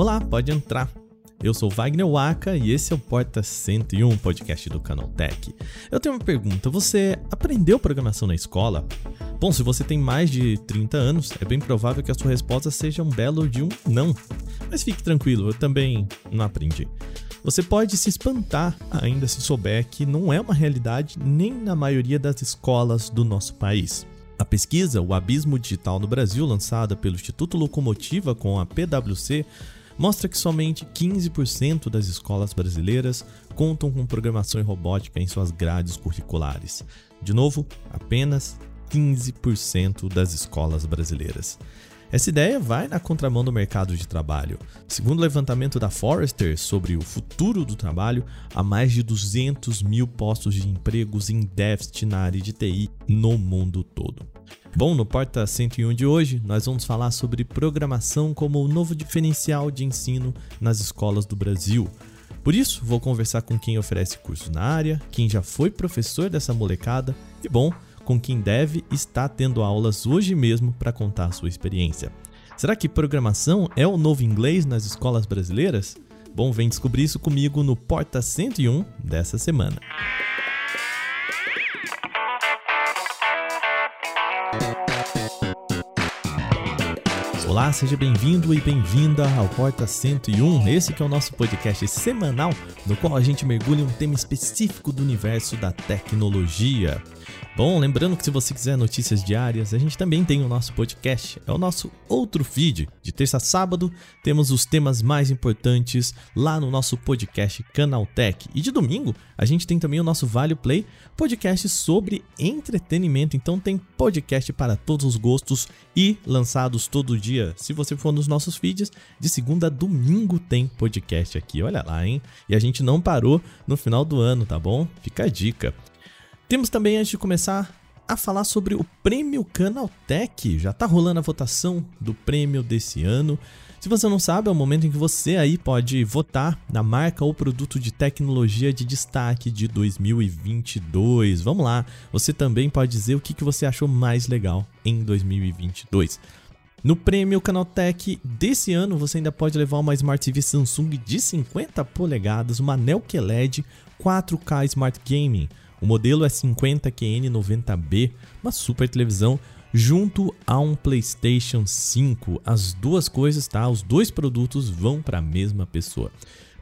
Olá, pode entrar. Eu sou Wagner Waka e esse é o Porta 101, podcast do Canaltech. Eu tenho uma pergunta: você aprendeu programação na escola? Bom, se você tem mais de 30 anos, é bem provável que a sua resposta seja um belo de um não. Mas fique tranquilo, eu também não aprendi. Você pode se espantar ainda se souber que não é uma realidade nem na maioria das escolas do nosso país. A pesquisa O Abismo Digital no Brasil, lançada pelo Instituto Locomotiva com a PwC, mostra que somente 15% das escolas brasileiras contam com programação e robótica em suas grades curriculares. De novo, apenas 15% das escolas brasileiras. Essa ideia vai na contramão do mercado de trabalho. Segundo o levantamento da Forrester sobre o futuro do trabalho, há mais de 200 mil postos de empregos em déficit na área de TI no mundo todo. Bom, no Porta 101 de hoje, nós vamos falar sobre programação como o novo diferencial de ensino nas escolas do Brasil. Por isso, vou conversar com quem oferece curso na área, quem já foi professor dessa molecada e, bom, com quem deve estar tendo aulas hoje mesmo para contar a sua experiência. Será que programação é o novo inglês nas escolas brasileiras? Bom, vem descobrir isso comigo no Porta 101 dessa semana. Olá, seja bem-vindo e bem-vinda ao Porta 101. Esse que é o nosso podcast semanal, no qual a gente mergulha em um tema específico do universo da tecnologia. Bom, lembrando que se você quiser notícias diárias, a gente também tem o nosso podcast, é o nosso outro feed. De terça a sábado, temos os temas mais importantes lá no nosso podcast Canaltech. E de domingo, a gente tem também o nosso Vale Play, podcast sobre entretenimento. Então tem podcast para todos os gostos e lançados todo dia. Se você for nos nossos feeds, de segunda a domingo tem podcast aqui. Olha lá, hein? E a gente não parou no final do ano, tá bom? Fica a dica. Temos também, antes de começar, a falar sobre o Prêmio Canaltech. Já tá rolando a votação do prêmio desse ano. Se você não sabe, é o momento em que você aí pode votar na marca ou produto de tecnologia de destaque de 2022. Vamos lá, você também pode dizer o que você achou mais legal em 2022. No prêmio Canaltech desse ano, você ainda pode levar uma Smart TV Samsung de 50 polegadas, uma Anel QLED 4K Smart Gaming, o modelo é 50QN90B, uma super televisão, junto a um PlayStation 5. As duas coisas, tá? Os dois produtos vão para a mesma pessoa.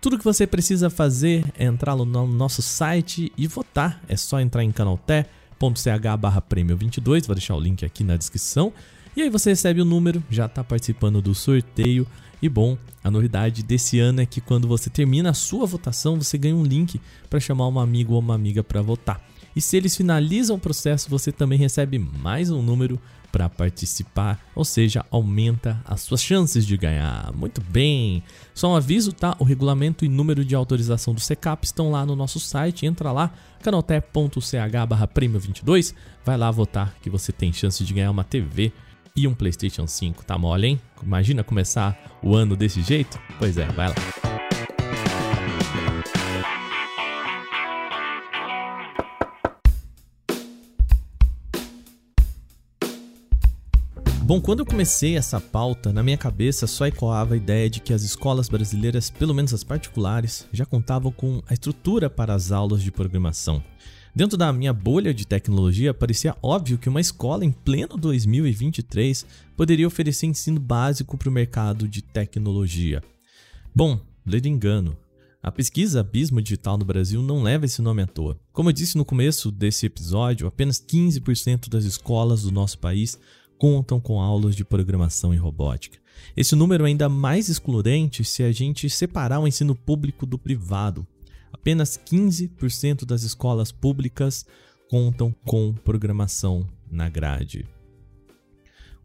Tudo que você precisa fazer é entrar no nosso site e votar. É só entrar em canalté.ch/prêmio22, vou deixar o link aqui na descrição. E aí você recebe o número, já está participando do sorteio. E bom, a novidade desse ano é que quando você termina a sua votação, você ganha um link para chamar um amigo ou uma amiga para votar. E se eles finalizam o processo, você também recebe mais um número para participar, ou seja, aumenta as suas chances de ganhar. Muito bem. Só um aviso, tá? O regulamento e número de autorização do CECAP estão lá no nosso site. Entra lá, canaltech.ch/prêmio22, vai lá votar que você tem chance de ganhar uma TV e um PlayStation 5. Tá mole, hein? Imagina começar o ano desse jeito? Pois é, vai lá. Bom, quando eu comecei essa pauta, na minha cabeça só ecoava a ideia de que as escolas brasileiras, pelo menos as particulares, já contavam com a estrutura para as aulas de programação. Dentro da minha bolha de tecnologia, parecia óbvio que uma escola em pleno 2023 poderia oferecer ensino básico para o mercado de tecnologia. Bom, ledo engano. A pesquisa Abismo Digital no Brasil não leva esse nome à toa. Como eu disse no começo desse episódio, apenas 15% das escolas do nosso país contam com aulas de programação e robótica. Esse número é ainda mais excludente se a gente separar o ensino público do privado. Apenas 15% das escolas públicas contam com programação na grade.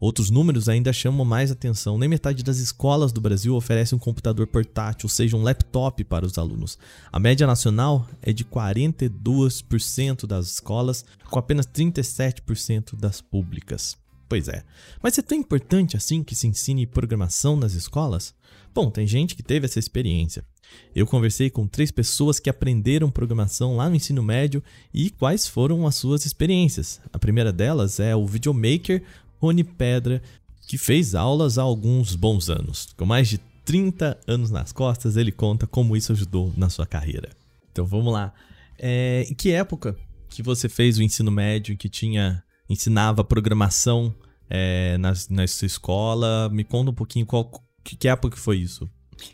Outros números ainda chamam mais atenção. Nem metade das escolas do Brasil oferece um computador portátil, ou seja, um laptop para os alunos. A média nacional é de 42% das escolas, com apenas 37% das públicas. Pois é. Mas é tão importante assim que se ensine programação nas escolas? Bom, tem gente que teve essa experiência. Eu conversei com três pessoas que aprenderam programação lá no ensino médio e quais foram as suas experiências. A primeira delas é o videomaker Rony Pedra, que fez aulas há alguns bons anos. Com mais de 30 anos nas costas, ele conta como isso ajudou na sua carreira. Então vamos lá. É, em que época que você fez o ensino médio que tinha ensinava programação é, na, na sua escola? Me conta um pouquinho qual que, que época que foi isso.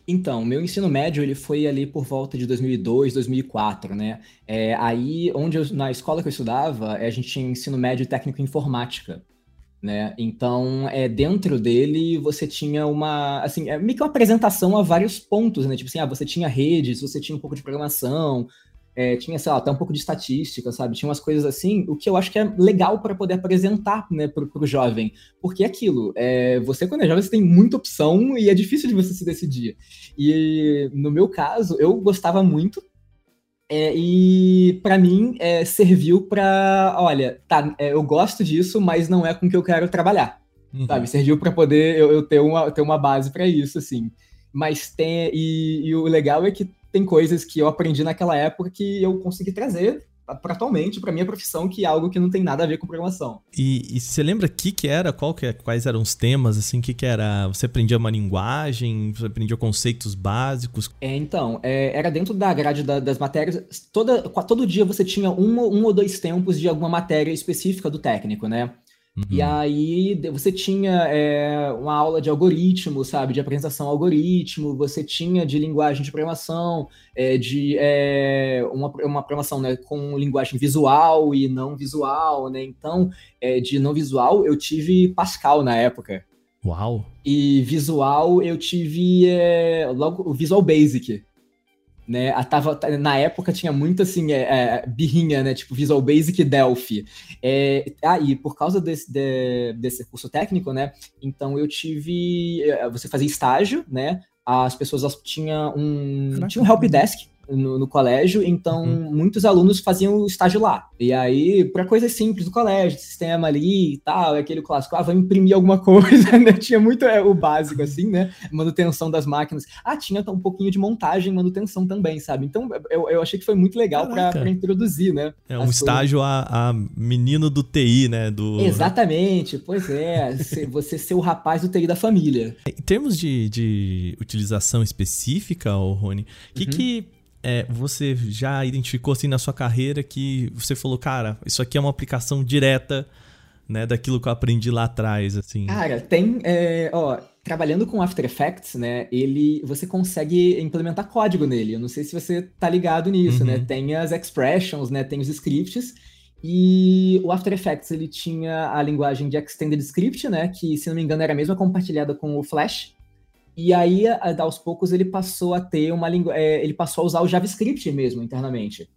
Então, meu ensino médio ele foi ali por volta de 2002, 2004, né? É, aí, onde eu, na escola que eu estudava, a gente tinha ensino médio técnico em informática, né? Então, é, dentro dele você tinha uma, assim, é meio que uma apresentação a vários pontos, né? Tipo assim, ah, você tinha redes, você tinha um pouco de programação, é, tinha, sei lá, até um pouco de estatística, sabe? Tinha umas coisas assim, o que eu acho que é legal para poder apresentar, né, pro, pro jovem. Porque é aquilo, é, você quando é jovem, você tem muita opção e é difícil de você se decidir. E no meu caso, eu gostava muito, é, e para mim é, serviu para, olha, tá, é, eu gosto disso, mas não é com que eu quero trabalhar, uhum. sabe? Serviu para poder eu, eu, ter uma ter uma base para isso, assim. Mas tem e, e, o legal é que tem coisas que eu aprendi naquela época que eu consegui trazer para atualmente, para minha profissão, que é algo que não tem nada a ver com programação. E, e você lembra o que, que era? Qual que, é, quais eram os temas? Assim, que, que era? Você aprendia uma linguagem? Você aprendia conceitos básicos? É, então, é, era dentro da grade da, das matérias. Toda, todo dia você tinha um, um ou dois tempos de alguma matéria específica do técnico, né? Uhum. E aí você tinha é, uma aula de algoritmo, sabe, de apresentação ao algoritmo, você tinha de linguagem de programação, é, de é, uma, uma programação né, com linguagem visual e não visual, né? Então, é, de não visual eu tive Pascal na época. Uau! E visual eu tive é, logo o Visual Basic né? A, tava, na época tinha muito assim, é, é, birrinha, né? Tipo Visual Basic Delphi. É, ah, e por causa desse, de, desse curso técnico, né? Então eu tive. É, você fazia estágio, né? As pessoas elas tinham um. Tinha um help desk no, no colégio, então uhum. muitos alunos faziam o estágio lá. E aí, para coisas simples do colégio, sistema ali e tal, é aquele clássico, ah, vamos imprimir alguma coisa, né? Tinha muito é, o básico, assim, né? Manutenção das máquinas. Ah, tinha um pouquinho de montagem, manutenção também, sabe? Então, eu, eu achei que foi muito legal para introduzir, né? É um estágio a, a, menino do TI, né? Do... Exatamente, pois é. você ser o rapaz do TI da família. Em termos de, de utilização específica, Rony, o que, uhum. que é, você já identificou assim na sua carreira que você falou, cara, isso aqui é uma aplicação direta, né, daquilo que eu aprendi lá atrás, assim? Cara, tem, é, ó, trabalhando com After Effects, né, ele, você consegue implementar código nele. Eu não sei se você tá ligado nisso, né? uhum. né? Tem as expressions, né? Tem os scripts. E o After Effects ele tinha a linguagem de Extended Script, né? Que, se não me engano, era a mesma compartilhada com o Flash. E aí, aos poucos, ele passou a ter uma língua. É, ele passou a usar o JavaScript mesmo internamente.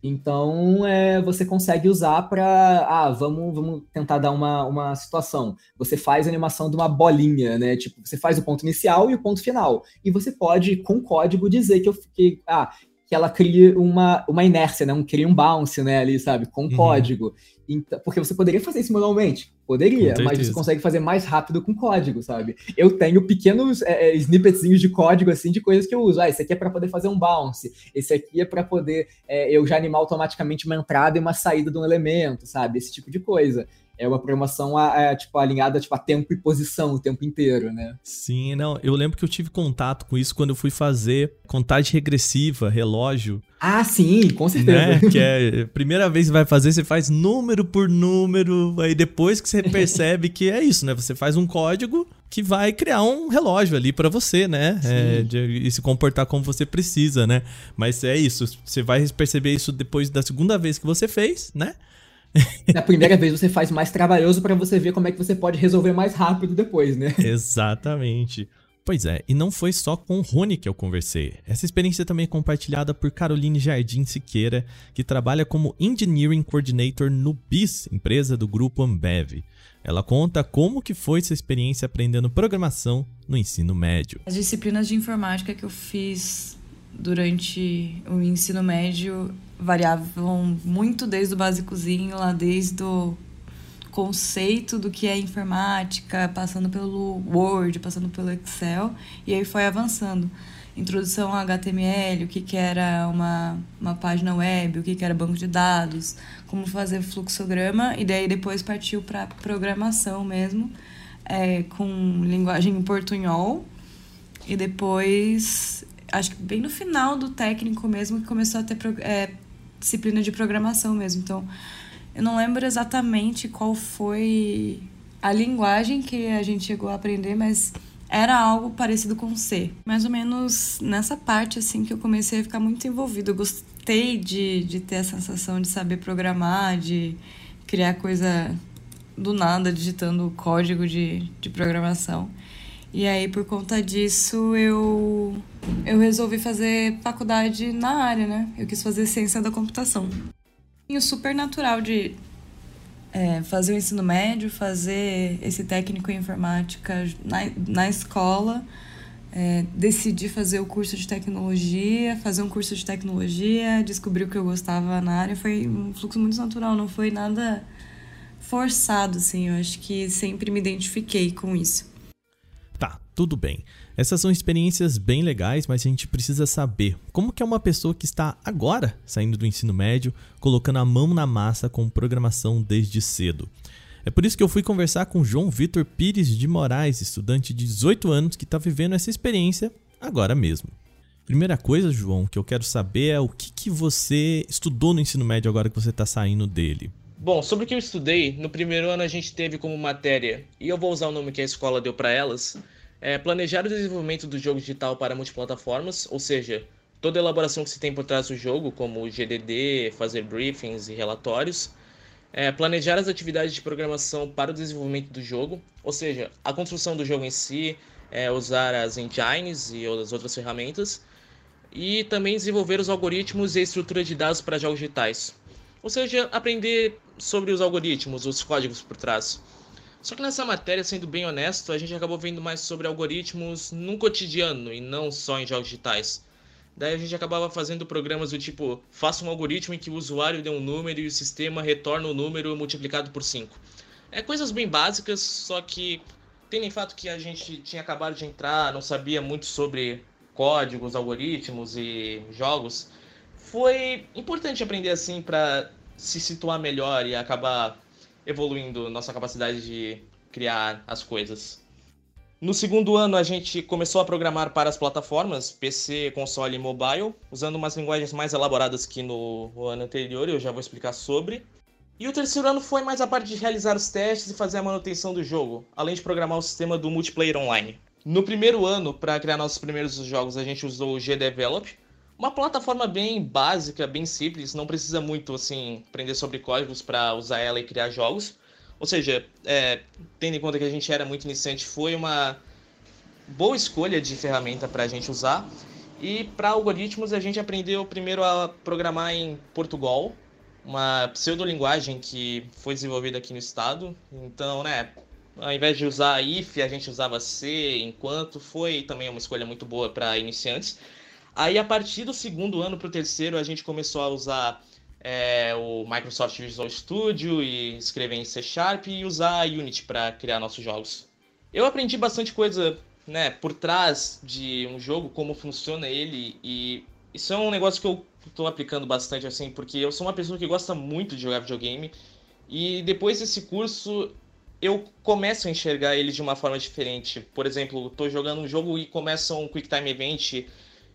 Então, é, você consegue usar para. Ah, vamos, vamos tentar dar uma, uma situação. Você faz a animação de uma bolinha, né? Tipo, você faz o ponto inicial e o ponto final. E você pode, com código, dizer que eu fiquei. Ah, que ela cria uma, uma inércia, né? Um, cria um bounce, né? Ali, sabe? Com uhum. código. Então, porque você poderia fazer isso manualmente. Poderia, mas você consegue fazer mais rápido com código, sabe? Eu tenho pequenos é, é, snippetzinhos de código, assim, de coisas que eu uso. Ah, esse aqui é para poder fazer um bounce. Esse aqui é para poder é, eu já animar automaticamente uma entrada e uma saída de um elemento, sabe? Esse tipo de coisa é uma programação é, tipo, alinhada tipo, a tempo e posição o tempo inteiro, né? Sim, não. Eu lembro que eu tive contato com isso quando eu fui fazer contagem regressiva, relógio. Ah, sim, com certeza. Né? Que é primeira vez que vai fazer, você faz número por número, aí depois que você percebe que é isso, né? Você faz um código que vai criar um relógio ali para você, né? É, de, e se comportar como você precisa, né? Mas é isso, você vai perceber isso depois da segunda vez que você fez, né? Na primeira vez você faz mais trabalhoso para você ver como é que você pode resolver mais rápido depois, né? Exatamente. Pois é, e não foi só com o Rony que eu conversei. Essa experiência também é compartilhada por Caroline Jardim Siqueira, que trabalha como Engineering Coordinator no BIS, empresa do grupo Ambev. Ela conta como que foi sua experiência aprendendo programação no ensino médio. As disciplinas de informática que eu fiz durante o ensino médio variavam muito desde o básicozinho, lá desde o conceito do que é informática, passando pelo Word, passando pelo Excel, e aí foi avançando. Introdução a HTML, o que, que era uma, uma página web, o que, que era banco de dados, como fazer fluxograma, e daí depois partiu para programação mesmo, é, com linguagem em portunhol, E depois, acho que bem no final do técnico mesmo, que começou a ter é, disciplina de programação mesmo. Então, eu não lembro exatamente qual foi a linguagem que a gente chegou a aprender, mas era algo parecido com C. Mais ou menos nessa parte, assim, que eu comecei a ficar muito envolvido. Eu gostei de, de ter a sensação de saber programar, de criar coisa do nada, digitando código de, de programação. E aí, por conta disso, eu, eu resolvi fazer faculdade na área, né? Eu quis fazer ciência da computação. E o super natural de é, fazer o ensino médio, fazer esse técnico em informática na, na escola, é, decidir fazer o curso de tecnologia, fazer um curso de tecnologia, descobrir o que eu gostava na área. Foi um fluxo muito natural, não foi nada forçado, assim. Eu acho que sempre me identifiquei com isso. Tudo bem. Essas são experiências bem legais, mas a gente precisa saber como que é uma pessoa que está agora saindo do ensino médio, colocando a mão na massa com programação desde cedo. É por isso que eu fui conversar com João Vitor Pires de Moraes, estudante de 18 anos que está vivendo essa experiência agora mesmo. Primeira coisa, João, que eu quero saber é o que, que você estudou no ensino médio agora que você está saindo dele. Bom, sobre o que eu estudei, no primeiro ano a gente teve como matéria, e eu vou usar o nome que a escola deu para elas, é planejar o desenvolvimento do jogo digital para multiplataformas, ou seja, toda a elaboração que se tem por trás do jogo, como GDD, fazer briefings e relatórios, é, planejar as atividades de programação para o desenvolvimento do jogo, ou seja, a construção do jogo em si, é, usar as engines e as outras ferramentas, e também desenvolver os algoritmos e a estrutura de dados para jogos digitais. Ou seja, aprender sobre os algoritmos, os códigos por trás. Só que nessa matéria, sendo bem honesto, a gente acabou vendo mais sobre algoritmos no cotidiano e não só em jogos digitais. Daí a gente acabava fazendo programas do tipo, faça um algoritmo em que o usuário dê um número e o sistema retorna o número multiplicado por 5. É coisas bem básicas, só que tendo em fato que a gente tinha acabado de entrar, não sabia muito sobre códigos, algoritmos e jogos, foi importante aprender assim para se situar melhor e acabar evoluindo nossa capacidade de criar as coisas. No segundo ano, a gente começou a programar para as plataformas PC, console e mobile, usando umas linguagens mais elaboradas que no ano anterior, eu já vou explicar sobre. E o terceiro ano foi mais a parte de realizar os testes e fazer a manutenção do jogo, além de programar o sistema do multiplayer online. No primeiro ano, para criar nossos primeiros jogos, a gente usou o GDevelop, uma plataforma bem básica, bem simples, não precisa muito assim aprender sobre códigos para usar ela e criar jogos. Ou seja, é, tendo em conta que a gente era muito iniciante, foi uma boa escolha de ferramenta para a gente usar. E para algoritmos, a gente aprendeu primeiro a programar em Portugal, uma pseudolinguagem que foi desenvolvida aqui no estado. Então, né, ao invés de usar if, a gente usava C enquanto. Foi também uma escolha muito boa para iniciantes. Aí, a partir do segundo ano para o terceiro, a gente começou a usar é, o Microsoft Visual Studio e escrever em C Sharp e usar a Unity para criar nossos jogos. Eu aprendi bastante coisa né, por trás de um jogo, como funciona ele, e isso é um negócio que eu estou aplicando bastante, assim, porque eu sou uma pessoa que gosta muito de jogar videogame, e depois desse curso eu começo a enxergar ele de uma forma diferente. Por exemplo, estou jogando um jogo e começa um Quick Time Event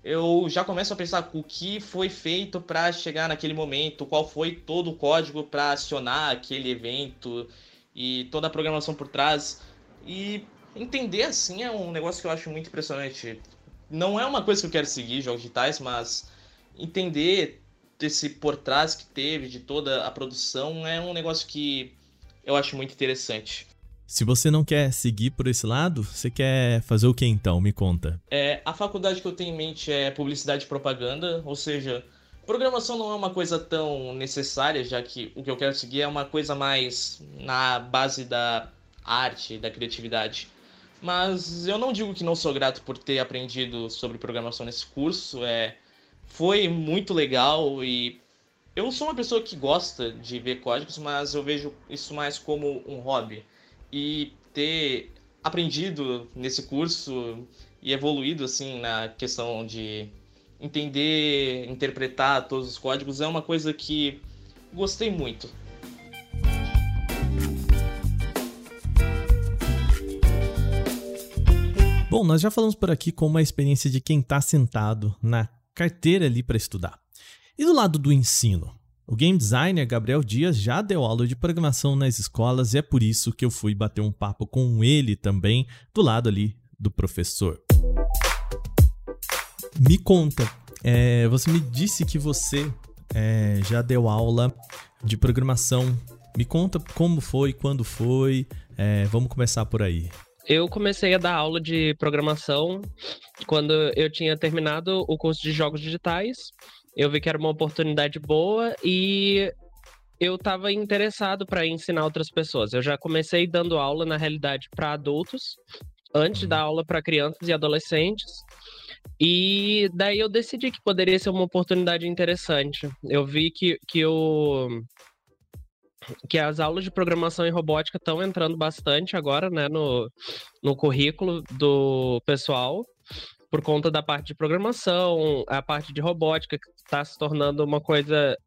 eu já começo a pensar o que foi feito para chegar naquele momento, qual foi todo o código para acionar aquele evento e toda a programação por trás. E entender assim é um negócio que eu acho muito impressionante. Não é uma coisa que eu quero seguir, jogos digitais, mas entender desse por trás que teve, de toda a produção, é um negócio que eu acho muito interessante. Se você não quer seguir por esse lado, você quer fazer o que então? Me conta. É, a faculdade que eu tenho em mente é publicidade e propaganda, ou seja, programação não é uma coisa tão necessária, já que o que eu quero seguir é uma coisa mais na base da arte, da criatividade. Mas eu não digo que não sou grato por ter aprendido sobre programação nesse curso, é foi muito legal e eu sou uma pessoa que gosta de ver códigos, mas eu vejo isso mais como um hobby e ter aprendido nesse curso e evoluído assim na questão de entender, interpretar todos os códigos é uma coisa que gostei muito. Bom, nós já falamos por aqui como a experiência de quem está sentado na carteira ali para estudar. E do lado do ensino? O game designer Gabriel Dias já deu aula de programação nas escolas e é por isso que eu fui bater um papo com ele também, do lado ali do professor. Me conta, é, você me disse que você é, já deu aula de programação. Me conta como foi, quando foi. É, vamos começar por aí. Eu comecei a dar aula de programação quando eu tinha terminado o curso de jogos digitais eu vi que era uma oportunidade boa e eu estava interessado para ensinar outras pessoas. Eu já comecei dando aula, na realidade, para adultos, antes da aula para crianças e adolescentes. E daí eu decidi que poderia ser uma oportunidade interessante. Eu vi que, que, o, que as aulas de programação e robótica estão entrando bastante agora né, no, no currículo do pessoal por conta da parte de programação, a parte de robótica, que está se tornando uma coisa.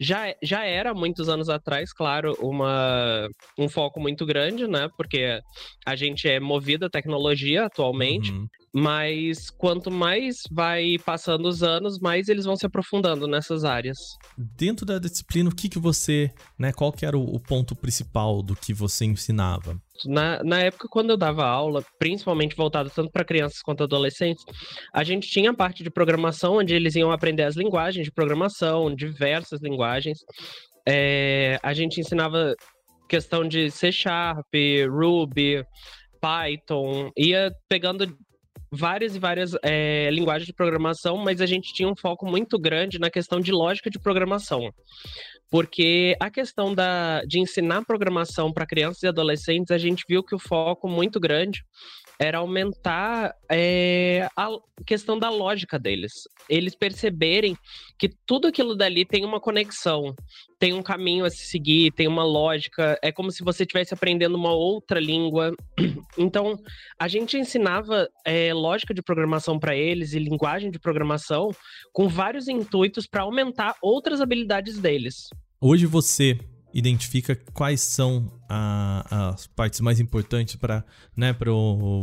Já, já era muitos anos atrás, claro, uma, um foco muito grande, né? Porque a gente é movido à tecnologia atualmente, uhum. mas quanto mais vai passando os anos, mais eles vão se aprofundando nessas áreas. Dentro da disciplina, o que, que você. Né, qual que era o, o ponto principal do que você ensinava? Na, na época, quando eu dava aula, principalmente voltada tanto para crianças quanto adolescentes, a gente tinha a parte de programação, onde eles iam aprender as linguagens de programação, diversas linguagens. É, a gente ensinava questão de C Sharp, Ruby, Python, ia pegando várias e várias é, linguagens de programação, mas a gente tinha um foco muito grande na questão de lógica de programação. Porque a questão da, de ensinar programação para crianças e adolescentes, a gente viu que o foco muito grande era aumentar é, a questão da lógica deles. Eles perceberem que tudo aquilo dali tem uma conexão, tem um caminho a se seguir, tem uma lógica. É como se você estivesse aprendendo uma outra língua. Então, a gente ensinava é, lógica de programação para eles e linguagem de programação com vários intuitos para aumentar outras habilidades deles. Hoje você identifica quais são a, as partes mais importantes para né,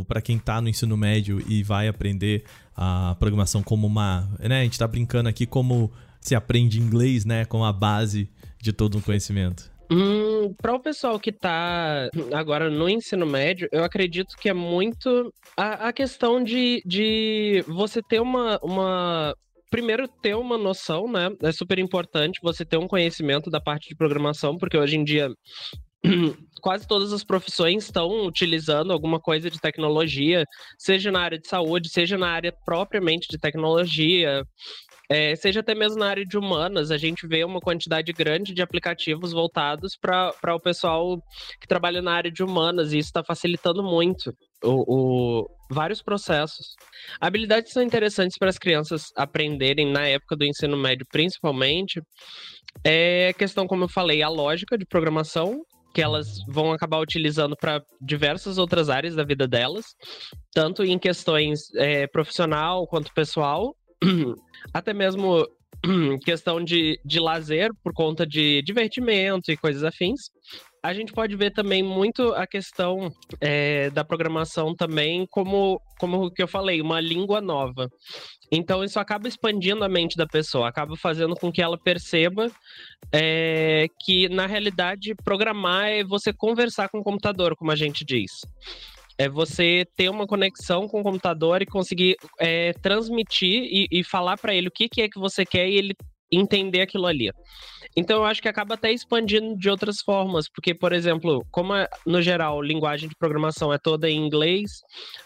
para quem está no ensino médio e vai aprender a programação como uma. Né, a gente está brincando aqui como se aprende inglês, né? Como a base de todo um conhecimento. Hum, para o pessoal que está agora no ensino médio, eu acredito que é muito a, a questão de, de você ter uma, uma primeiro ter uma noção, né? É super importante você ter um conhecimento da parte de programação, porque hoje em dia quase todas as profissões estão utilizando alguma coisa de tecnologia, seja na área de saúde, seja na área propriamente de tecnologia, é, seja até mesmo na área de humanas, a gente vê uma quantidade grande de aplicativos voltados para o pessoal que trabalha na área de humanas, e isso está facilitando muito o, o, vários processos. Habilidades são interessantes para as crianças aprenderem na época do ensino médio, principalmente. É questão, como eu falei, a lógica de programação, que elas vão acabar utilizando para diversas outras áreas da vida delas, tanto em questões é, profissional quanto pessoal, até mesmo questão de, de lazer por conta de divertimento e coisas afins. A gente pode ver também muito a questão é, da programação também como, como o que eu falei, uma língua nova. Então isso acaba expandindo a mente da pessoa, acaba fazendo com que ela perceba é, que, na realidade, programar é você conversar com o computador, como a gente diz é você ter uma conexão com o computador e conseguir é, transmitir e, e falar para ele o que, que é que você quer e ele entender aquilo ali. Então eu acho que acaba até expandindo de outras formas, porque, por exemplo, como é, no geral linguagem de programação é toda em inglês,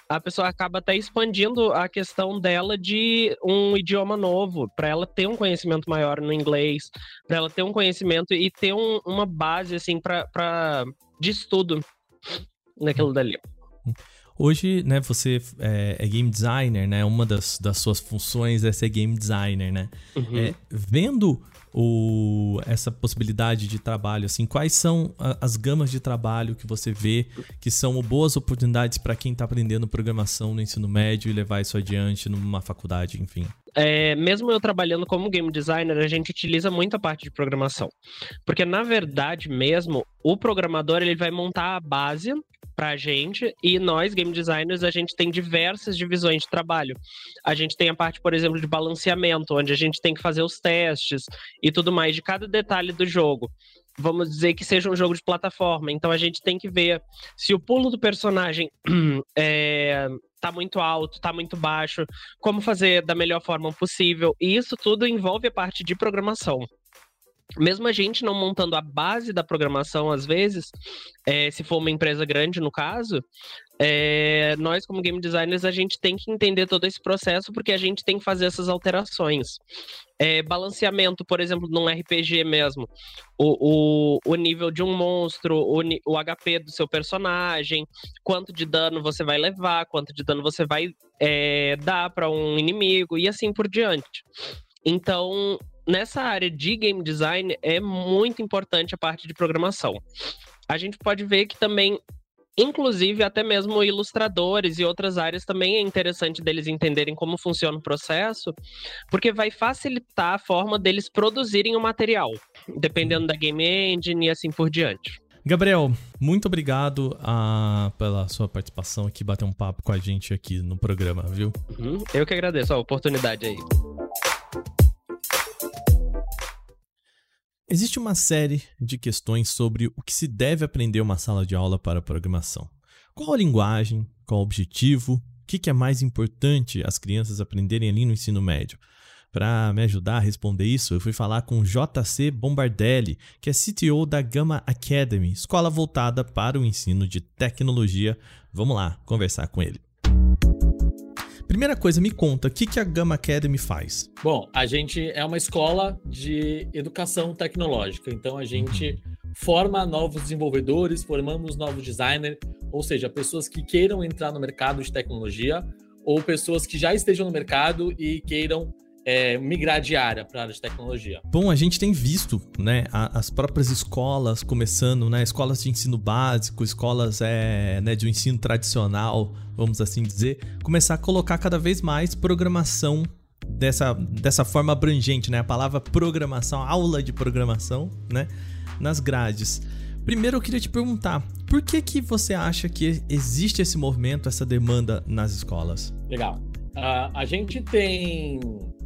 a pessoa acaba até expandindo a questão dela de um idioma novo, para ela ter um conhecimento maior no inglês, para ela ter um conhecimento e ter um, uma base assim para de estudo naquilo dali. Hoje, né, você é, é, game designer, né? Uma das, das suas funções é ser game designer, né? Uhum. É, vendo o, essa possibilidade de trabalho, assim, quais são a, as gamas de trabalho que você vê que são boas oportunidades para quem está aprendendo programação no ensino médio e levar isso adiante numa faculdade, enfim? É, mesmo eu trabalhando como game designer, a gente utiliza muito a parte de programação. Porque, na verdade mesmo, o programador ele vai montar a base para a gente e nós game designers a gente tem diversas divisões de trabalho. A gente tem a parte, por exemplo, de balanceamento, onde a gente tem que fazer os testes e tudo mais de cada detalhe do jogo. Vamos dizer que seja um jogo de plataforma, então a gente tem que ver se o pulo do personagem é, tá muito alto, tá muito baixo, como fazer da melhor forma possível. E isso tudo envolve a parte de programação mesmo a gente não montando a base da programação, às vezes, é, se for uma empresa grande, no caso, é, nós, como game designers, a gente tem que entender todo esse processo porque a gente tem que fazer essas alterações. É, balanceamento, por exemplo, num RPG mesmo, o, o, o nível de um monstro, o, o HP do seu personagem, quanto de dano você vai levar, quanto de dano você vai é, dar para um inimigo e assim por diante. Então, nessa área de game design é muito importante a parte de programação. A gente pode ver que também Inclusive, até mesmo ilustradores e outras áreas também é interessante deles entenderem como funciona o processo, porque vai facilitar a forma deles produzirem o material, dependendo da game engine e assim por diante. Gabriel, muito obrigado uh, pela sua participação aqui, bater um papo com a gente aqui no programa, viu? Uhum, eu que agradeço a oportunidade aí. Existe uma série de questões sobre o que se deve aprender uma sala de aula para programação. Qual a linguagem? Qual o objetivo? O que é mais importante as crianças aprenderem ali no ensino médio? Para me ajudar a responder isso, eu fui falar com JC Bombardelli, que é CTO da Gama Academy, escola voltada para o ensino de tecnologia. Vamos lá conversar com ele. Primeira coisa, me conta, o que, que a Gama Academy faz? Bom, a gente é uma escola de educação tecnológica, então a gente uhum. forma novos desenvolvedores, formamos novos designers, ou seja, pessoas que queiram entrar no mercado de tecnologia ou pessoas que já estejam no mercado e queiram é, migrar de área para a área de tecnologia? Bom, a gente tem visto, né, as próprias escolas começando, né, escolas de ensino básico, escolas é, né, de um ensino tradicional, vamos assim dizer, começar a colocar cada vez mais programação dessa, dessa forma abrangente, né, a palavra programação, aula de programação, né, nas grades. Primeiro eu queria te perguntar, por que que você acha que existe esse movimento, essa demanda nas escolas? Legal. Uh, a gente tem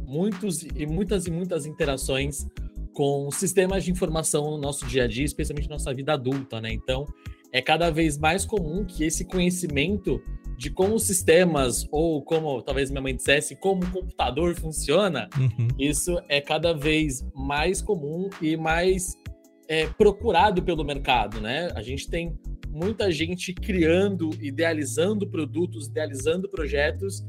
muitos e muitas e muitas interações com sistemas de informação no nosso dia a dia, especialmente na nossa vida adulta, né? Então, é cada vez mais comum que esse conhecimento de como os sistemas, ou como talvez minha mãe dissesse, como o computador funciona, uhum. isso é cada vez mais comum e mais é, procurado pelo mercado, né? A gente tem muita gente criando, idealizando produtos, idealizando projetos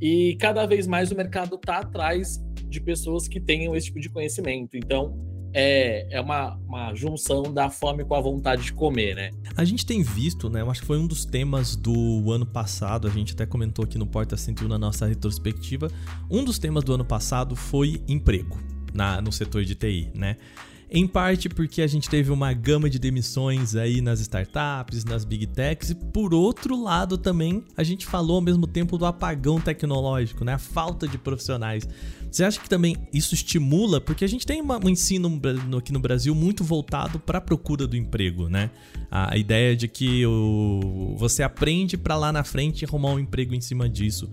e cada vez mais o mercado está atrás de pessoas que tenham esse tipo de conhecimento. Então, é, é uma, uma junção da fome com a vontade de comer, né? A gente tem visto, né? Eu acho que foi um dos temas do ano passado, a gente até comentou aqui no Porta 101 na nossa retrospectiva. Um dos temas do ano passado foi emprego na, no setor de TI, né? Em parte porque a gente teve uma gama de demissões aí nas startups, nas big techs, e por outro lado também a gente falou ao mesmo tempo do apagão tecnológico, né? A falta de profissionais. Você acha que também isso estimula? Porque a gente tem uma, um ensino aqui no Brasil muito voltado para a procura do emprego, né? A, a ideia de que o, você aprende para lá na frente arrumar um emprego em cima disso.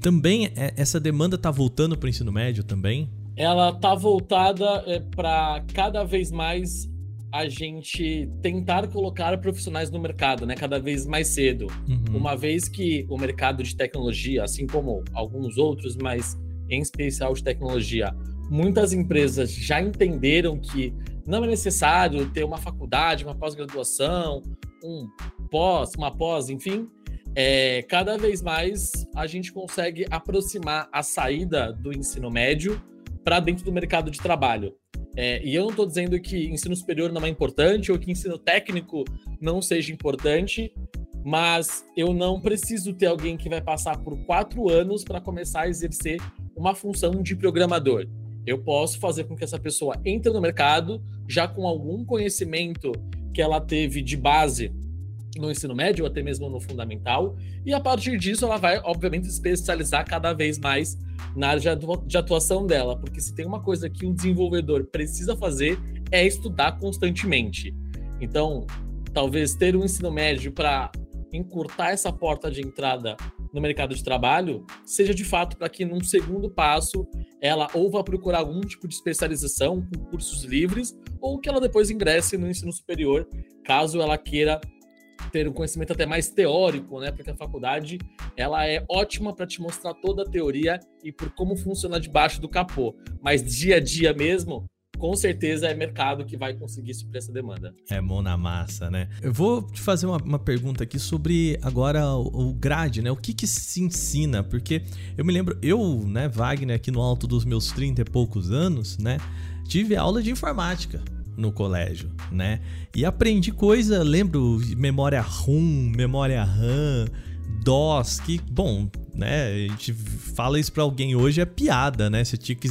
Também é, essa demanda tá voltando para o ensino médio também? Ela tá voltada é, para cada vez mais a gente tentar colocar profissionais no mercado, né, cada vez mais cedo. Uhum. Uma vez que o mercado de tecnologia, assim como alguns outros, mas em especial de tecnologia, muitas empresas já entenderam que não é necessário ter uma faculdade, uma pós-graduação, um pós, uma pós, enfim. É, cada vez mais a gente consegue aproximar a saída do ensino médio para dentro do mercado de trabalho. É, e eu não estou dizendo que ensino superior não é importante ou que ensino técnico não seja importante, mas eu não preciso ter alguém que vai passar por quatro anos para começar a exercer uma função de programador. Eu posso fazer com que essa pessoa entre no mercado já com algum conhecimento que ela teve de base no ensino médio ou até mesmo no fundamental, e a partir disso ela vai, obviamente, especializar cada vez mais na área de atuação dela, porque se tem uma coisa que um desenvolvedor precisa fazer é estudar constantemente. Então, talvez ter um ensino médio para encurtar essa porta de entrada no mercado de trabalho, seja de fato para que num segundo passo ela ou vá procurar algum tipo de especialização com cursos livres, ou que ela depois ingresse no ensino superior, caso ela queira ter um conhecimento até mais teórico, né? Porque a faculdade ela é ótima para te mostrar toda a teoria e por como funciona debaixo do capô, mas dia a dia mesmo com certeza é mercado que vai conseguir suprir essa demanda. É mão na massa, né? Eu vou te fazer uma, uma pergunta aqui sobre agora o, o, grade, né? O que que se ensina? Porque eu me lembro, eu, né, Wagner, aqui no alto dos meus 30 e poucos anos, né, tive aula de informática no colégio, né? E aprendi coisa, lembro, memória ROM, memória RAM, DOS, que, bom, né? A gente fala isso para alguém hoje é piada, né? Você tinha que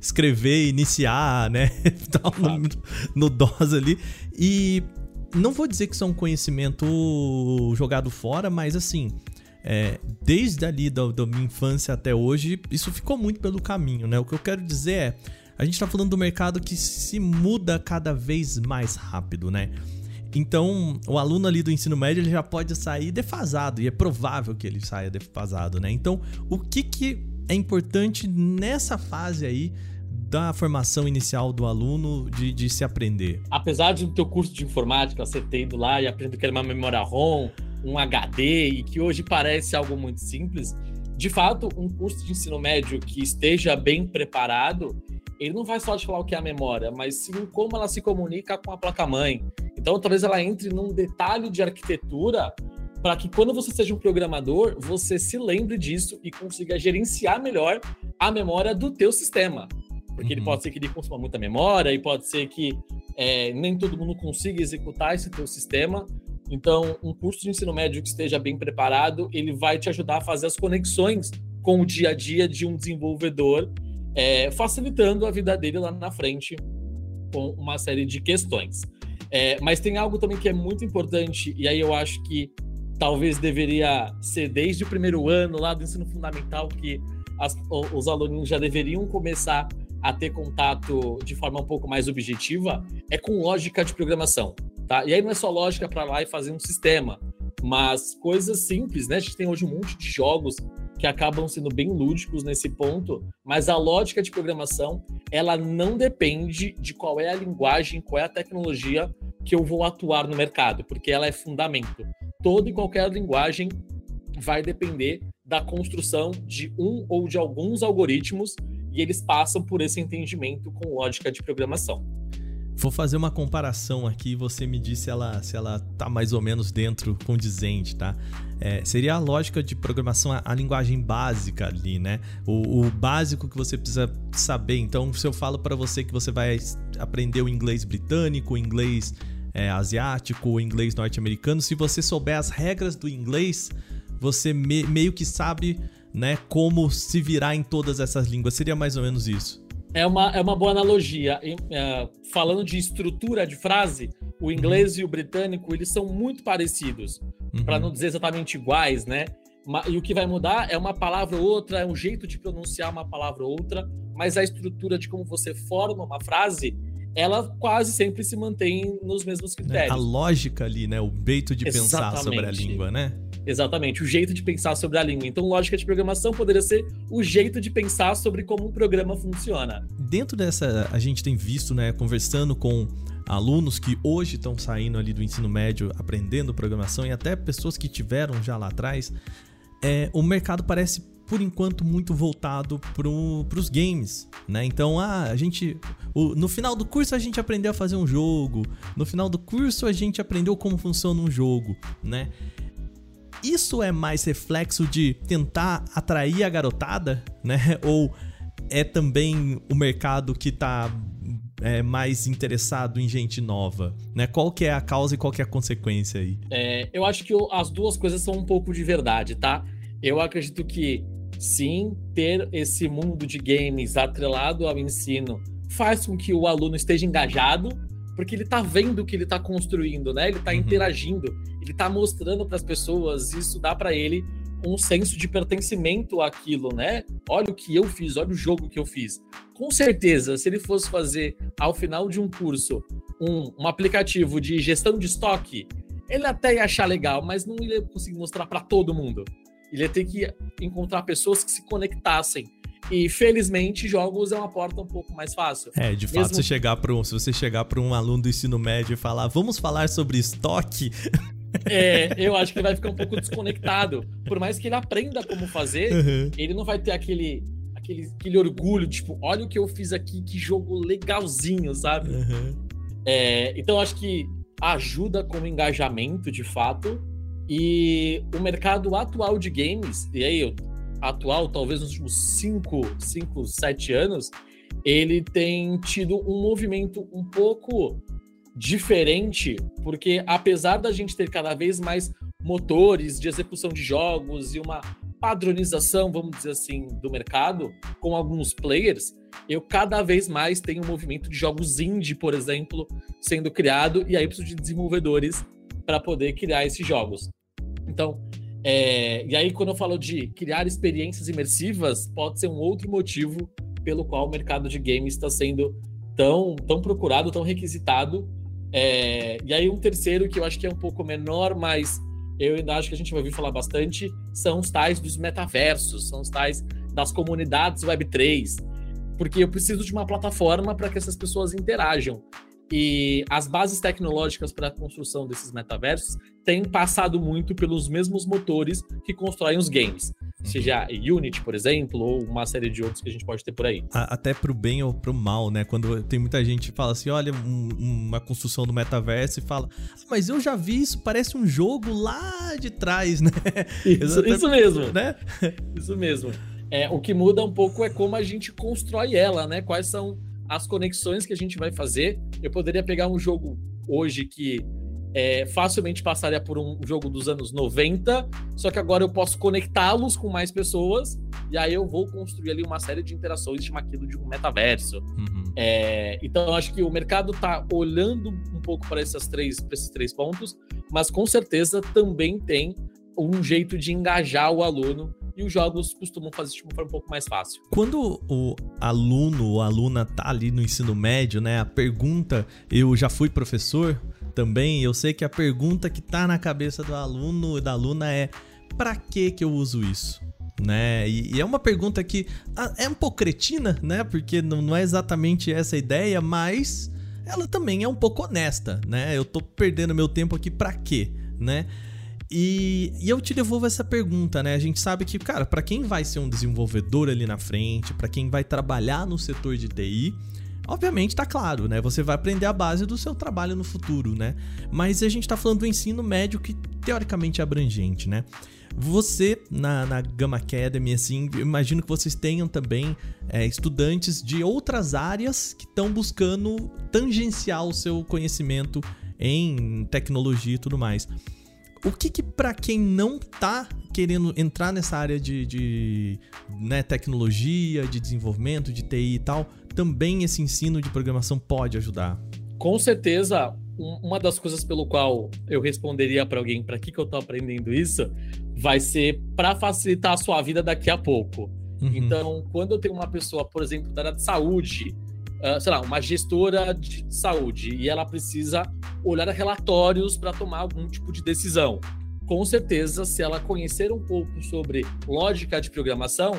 escrever, iniciar, né? no, no DOS ali. E não vou dizer que isso é um conhecimento jogado fora, mas assim, é, desde ali da, da, minha infância até hoje, isso ficou muito pelo caminho, né? O que eu quero dizer é, a gente está falando do mercado que se muda cada vez mais rápido, né? Então, o aluno ali do ensino médio ele já pode sair defasado, e é provável que ele saia defasado, né? Então, o que, que é importante nessa fase aí da formação inicial do aluno de, de se aprender? Apesar de no teu curso de informática você ter ido lá e aprender que era uma memória ROM, um HD, e que hoje parece algo muito simples, de fato, um curso de ensino médio que esteja bem preparado, ele não vai só te falar o que é a memória, mas sim como ela se comunica com a placa-mãe. Então, talvez ela entre num detalhe de arquitetura para que quando você seja um programador, você se lembre disso e consiga gerenciar melhor a memória do teu sistema. Porque uhum. ele pode ser que ele consuma muita memória e pode ser que é, nem todo mundo consiga executar esse teu sistema. Então, um curso de ensino médio que esteja bem preparado, ele vai te ajudar a fazer as conexões com o dia a dia de um desenvolvedor é, facilitando a vida dele lá na frente com uma série de questões. É, mas tem algo também que é muito importante, e aí eu acho que talvez deveria ser desde o primeiro ano lá do ensino fundamental que as, os alunos já deveriam começar a ter contato de forma um pouco mais objetiva, é com lógica de programação. Tá? E aí não é só lógica para lá e fazer um sistema, mas coisas simples, né? A gente tem hoje um monte de jogos que acabam sendo bem lúdicos nesse ponto, mas a lógica de programação, ela não depende de qual é a linguagem, qual é a tecnologia que eu vou atuar no mercado, porque ela é fundamento. Toda e qualquer linguagem vai depender da construção de um ou de alguns algoritmos e eles passam por esse entendimento com lógica de programação. Vou fazer uma comparação aqui, você me diz se ela, se ela tá mais ou menos dentro, condizente, tá? É, seria a lógica de programação, a, a linguagem básica ali, né? O, o, básico que você precisa saber. Então, se eu falo para você que você vai aprender o inglês britânico, o inglês é, asiático, o inglês norte-americano, se você souber as regras do inglês, você me, meio que sabe, né, como se virar em todas essas línguas. Seria mais ou menos isso. É uma, é uma boa analogia. É, falando de estrutura de frase, o uhum. inglês uhum. e o britânico, eles são muito parecidos, uhum. para não dizer exatamente iguais, né? E o que vai mudar é uma palavra ou outra, é um jeito de pronunciar uma palavra ou outra, mas a estrutura de como você forma uma frase, ela quase sempre se mantém nos mesmos critérios. A lógica ali, né? O jeito de Exatamente. pensar sobre a língua, né? Exatamente, o jeito de pensar sobre a língua. Então, lógica de programação poderia ser o jeito de pensar sobre como um programa funciona. Dentro dessa, a gente tem visto, né, conversando com alunos que hoje estão saindo ali do ensino médio aprendendo programação e até pessoas que tiveram já lá atrás, é, o mercado parece por enquanto muito voltado para os games, né? Então, ah, a gente o, no final do curso a gente aprendeu a fazer um jogo, no final do curso a gente aprendeu como funciona um jogo, né? Isso é mais reflexo de tentar atrair a garotada, né? Ou é também o mercado que está é, mais interessado em gente nova, né? Qual que é a causa e qual que é a consequência aí? É, eu acho que as duas coisas são um pouco de verdade, tá? Eu acredito que sim, ter esse mundo de games atrelado ao ensino faz com que o aluno esteja engajado, porque ele tá vendo o que ele tá construindo, né? Ele tá uhum. interagindo, ele tá mostrando para as pessoas, isso dá para ele um senso de pertencimento àquilo, né? Olha o que eu fiz, olha o jogo que eu fiz. Com certeza, se ele fosse fazer ao final de um curso um, um aplicativo de gestão de estoque, ele até ia achar legal, mas não ia conseguir mostrar para todo mundo. Ele ia ter que encontrar pessoas que se conectassem. E felizmente jogos é uma porta um pouco mais fácil. É, de fato, Mesmo... você chegar para um, se você chegar para um aluno do ensino médio e falar, vamos falar sobre estoque, é, eu acho que vai ficar um pouco desconectado. Por mais que ele aprenda como fazer, uhum. ele não vai ter aquele, aquele, aquele orgulho, tipo, olha o que eu fiz aqui, que jogo legalzinho, sabe? Uhum. É, então eu acho que ajuda como engajamento, de fato. E o mercado atual de games, e aí, atual, talvez nos últimos 5, 5, 7 anos, ele tem tido um movimento um pouco diferente, porque apesar da gente ter cada vez mais motores de execução de jogos e uma padronização, vamos dizer assim, do mercado com alguns players, eu cada vez mais tenho um movimento de jogos indie, por exemplo, sendo criado e aí preciso de desenvolvedores para poder criar esses jogos. Então, é, e aí quando eu falo de criar experiências imersivas, pode ser um outro motivo pelo qual o mercado de games está sendo tão, tão procurado, tão requisitado é, e aí um terceiro que eu acho que é um pouco menor, mas eu ainda acho que a gente vai ouvir falar bastante, são os tais dos metaversos, são os tais das comunidades Web3, porque eu preciso de uma plataforma para que essas pessoas interajam. E as bases tecnológicas para a construção desses metaversos têm passado muito pelos mesmos motores que constroem os games seja Unity, por exemplo, ou uma série de outros que a gente pode ter por aí. Até pro bem ou pro mal, né? Quando tem muita gente que fala assim, olha, um, uma construção do metaverso e fala, ah, mas eu já vi isso, parece um jogo lá de trás, né? Isso, isso mesmo, né? Isso mesmo. É, o que muda um pouco é como a gente constrói ela, né? Quais são as conexões que a gente vai fazer. Eu poderia pegar um jogo hoje que é, facilmente passaria por um jogo dos anos 90, só que agora eu posso conectá-los com mais pessoas, e aí eu vou construir ali uma série de interações, chama aquilo de um metaverso. Uhum. É, então eu acho que o mercado está olhando um pouco para esses três, esses três pontos, mas com certeza também tem um jeito de engajar o aluno e os jogos costumam fazer de uma forma um pouco mais fácil. Quando o aluno ou aluna tá ali no ensino médio, né, a pergunta, eu já fui professor, também, eu sei que a pergunta que tá na cabeça do aluno e da aluna é: para que que eu uso isso? Né? E, e, é uma pergunta que é um pouco cretina, né? Porque não, não é exatamente essa a ideia, mas ela também é um pouco honesta, né? Eu tô perdendo meu tempo aqui para quê, né? E, e, eu te devolvo essa pergunta, né? A gente sabe que, cara, para quem vai ser um desenvolvedor ali na frente, para quem vai trabalhar no setor de TI, Obviamente tá claro, né? Você vai aprender a base do seu trabalho no futuro, né? Mas a gente tá falando do ensino médio que teoricamente é abrangente, né? Você, na, na Gama Academy, assim, imagino que vocês tenham também é, estudantes de outras áreas que estão buscando tangenciar o seu conhecimento em tecnologia e tudo mais. O que, que para quem não tá querendo entrar nessa área de, de né, tecnologia, de desenvolvimento, de TI e tal, também esse ensino de programação pode ajudar? Com certeza, uma das coisas pelo qual eu responderia para alguém para que, que eu estou aprendendo isso vai ser para facilitar a sua vida daqui a pouco. Uhum. Então, quando eu tenho uma pessoa, por exemplo, da área de saúde, uh, sei lá, uma gestora de saúde, e ela precisa olhar relatórios para tomar algum tipo de decisão. Com certeza, se ela conhecer um pouco sobre lógica de programação,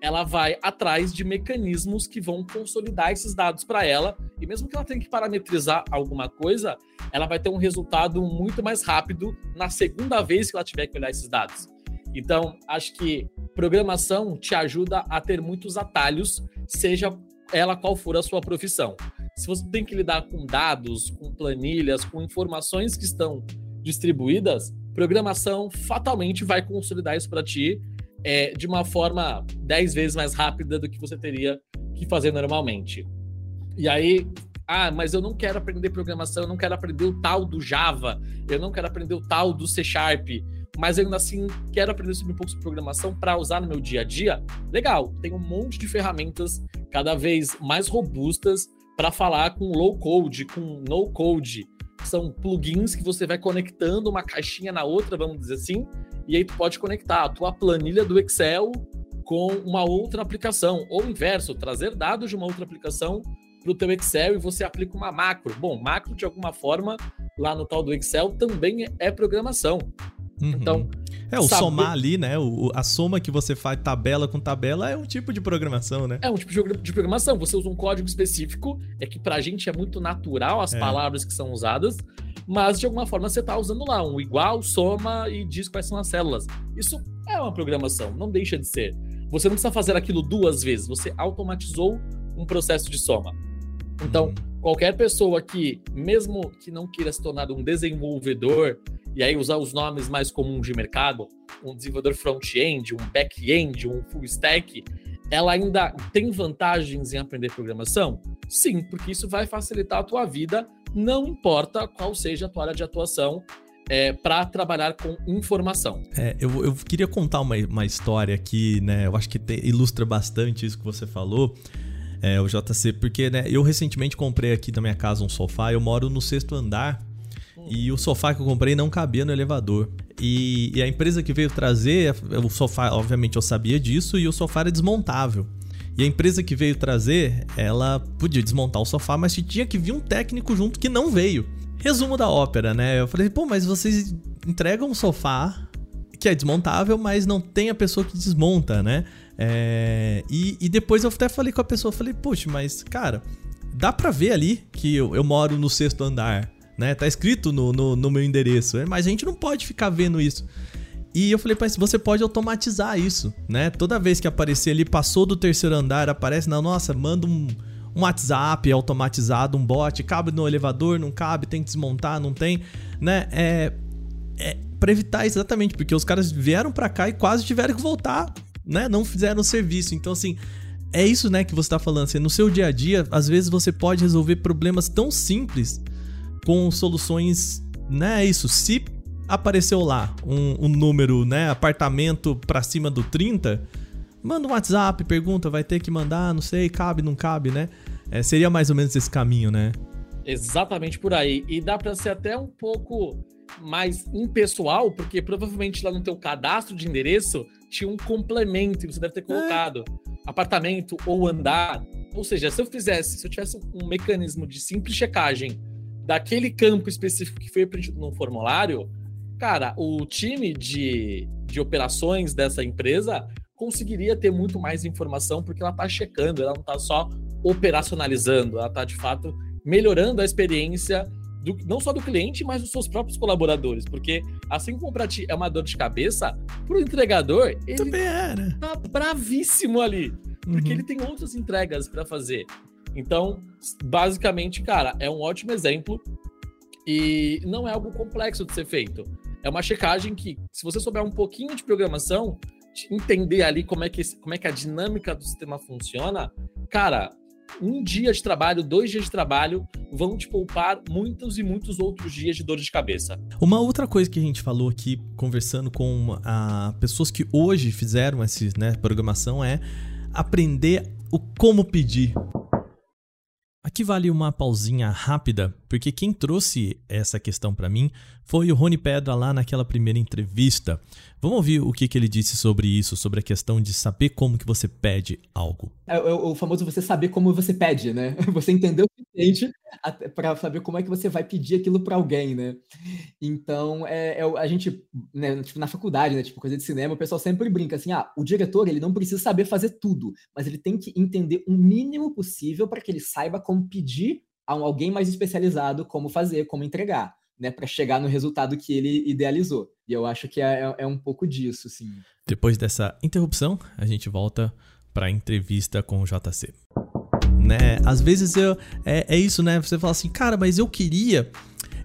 ela vai atrás de mecanismos que vão consolidar esses dados para ela. E mesmo que ela tenha que parametrizar alguma coisa, ela vai ter um resultado muito mais rápido na segunda vez que ela tiver que olhar esses dados. Então, acho que programação te ajuda a ter muitos atalhos, seja ela qual for a sua profissão. Se você tem que lidar com dados, com planilhas, com informações que estão distribuídas, programação fatalmente vai consolidar isso para ti é, de uma forma 10 vezes mais rápida do que você teria que fazer normalmente. E aí, ah, mas eu não quero aprender programação, eu não quero aprender o tal do Java, eu não quero aprender o tal do C Sharp, mas ainda assim quero aprender sobre um pouco de programação para usar no meu dia a dia. Legal, tem um monte de ferramentas cada vez mais robustas para falar com low code, com no code. São plugins que você vai conectando uma caixinha na outra, vamos dizer assim, e aí tu pode conectar a tua planilha do Excel com uma outra aplicação, ou inverso, trazer dados de uma outra aplicação para o teu Excel e você aplica uma macro. Bom, macro de alguma forma lá no tal do Excel também é programação. Uhum. Então, é, o saber... somar ali, né? O, a soma que você faz tabela com tabela é um tipo de programação, né? É um tipo de programação. Você usa um código específico, é que pra gente é muito natural as é. palavras que são usadas, mas de alguma forma você tá usando lá um igual, soma e diz quais são as células. Isso é uma programação, não deixa de ser. Você não precisa fazer aquilo duas vezes, você automatizou um processo de soma. Então, uhum. qualquer pessoa que, mesmo que não queira se tornar um desenvolvedor, e aí usar os nomes mais comuns de mercado, um desenvolvedor front-end, um back-end, um full stack, ela ainda tem vantagens em aprender programação? Sim, porque isso vai facilitar a tua vida, não importa qual seja a tua área de atuação, é, para trabalhar com informação. É, eu, eu queria contar uma, uma história aqui, né? Eu acho que te, ilustra bastante isso que você falou. É, o JC, porque né, eu recentemente comprei aqui na minha casa um sofá, eu moro no sexto andar e o sofá que eu comprei não cabia no elevador. E, e, a empresa que veio trazer, o sofá, obviamente eu sabia disso, e o sofá era desmontável. E a empresa que veio trazer, ela podia desmontar o sofá, mas tinha que vir um técnico junto que não veio. Resumo da ópera, né? Eu falei, pô, mas vocês entregam um sofá que é desmontável, mas não tem a pessoa que desmonta, né? É... E, e, depois eu até falei com a pessoa, falei, poxa, mas cara, dá pra ver ali que eu, eu moro no sexto andar né? Tá escrito no, no, no meu endereço, mas a gente não pode ficar vendo isso. E eu falei, mas você pode automatizar isso, né? Toda vez que aparecer ali, passou do terceiro andar, aparece na nossa, manda um, um WhatsApp automatizado, um bot, cabe no elevador, não cabe, tem que desmontar, não tem, né? É, é para evitar exatamente, porque os caras vieram para cá e quase tiveram que voltar, né? Não fizeram o serviço. Então, assim, é isso, né, que você tá falando. Assim, no seu dia a dia, às vezes você pode resolver problemas tão simples com soluções, né? É isso. Se apareceu lá um, um número, né? Apartamento para cima do 30, manda um WhatsApp, pergunta, vai ter que mandar, não sei, cabe, não cabe, né? É, seria mais ou menos esse caminho, né? Exatamente por aí. E dá para ser até um pouco mais impessoal, porque provavelmente lá no teu cadastro de endereço tinha um complemento e você deve ter é. colocado é. apartamento ou andar. Ou seja, se eu fizesse, se eu tivesse um mecanismo de simples checagem daquele campo específico que foi preenchido no formulário, cara, o time de, de operações dessa empresa conseguiria ter muito mais informação porque ela está checando, ela não está só operacionalizando, ela está de fato melhorando a experiência do, não só do cliente, mas dos seus próprios colaboradores, porque assim como para ti é uma dor de cabeça, para o entregador ele Também né? tá bravíssimo ali, porque uhum. ele tem outras entregas para fazer. Então, basicamente, cara, é um ótimo exemplo e não é algo complexo de ser feito. É uma checagem que, se você souber um pouquinho de programação, entender ali como é que, como é que a dinâmica do sistema funciona, cara, um dia de trabalho, dois dias de trabalho vão te poupar muitos e muitos outros dias de dor de cabeça. Uma outra coisa que a gente falou aqui, conversando com a, pessoas que hoje fizeram essa né, programação, é aprender o como pedir. Aqui vale uma pausinha rápida, porque quem trouxe essa questão para mim foi o Rony Pedra lá naquela primeira entrevista. Vamos ouvir o que, que ele disse sobre isso, sobre a questão de saber como que você pede algo. É, é o famoso você saber como você pede, né? Você entender o suficiente para saber como é que você vai pedir aquilo para alguém, né? Então, é, é, a gente, né, tipo, na faculdade, né, tipo, coisa de cinema, o pessoal sempre brinca assim, ah, o diretor, ele não precisa saber fazer tudo, mas ele tem que entender o mínimo possível para que ele saiba como pedir alguém mais especializado como fazer, como entregar né, para chegar no resultado que ele idealizou. E eu acho que é, é, é um pouco disso, sim. Depois dessa interrupção, a gente volta para a entrevista com o JC. Né? Às vezes eu, é, é isso, né? Você fala assim, cara, mas eu queria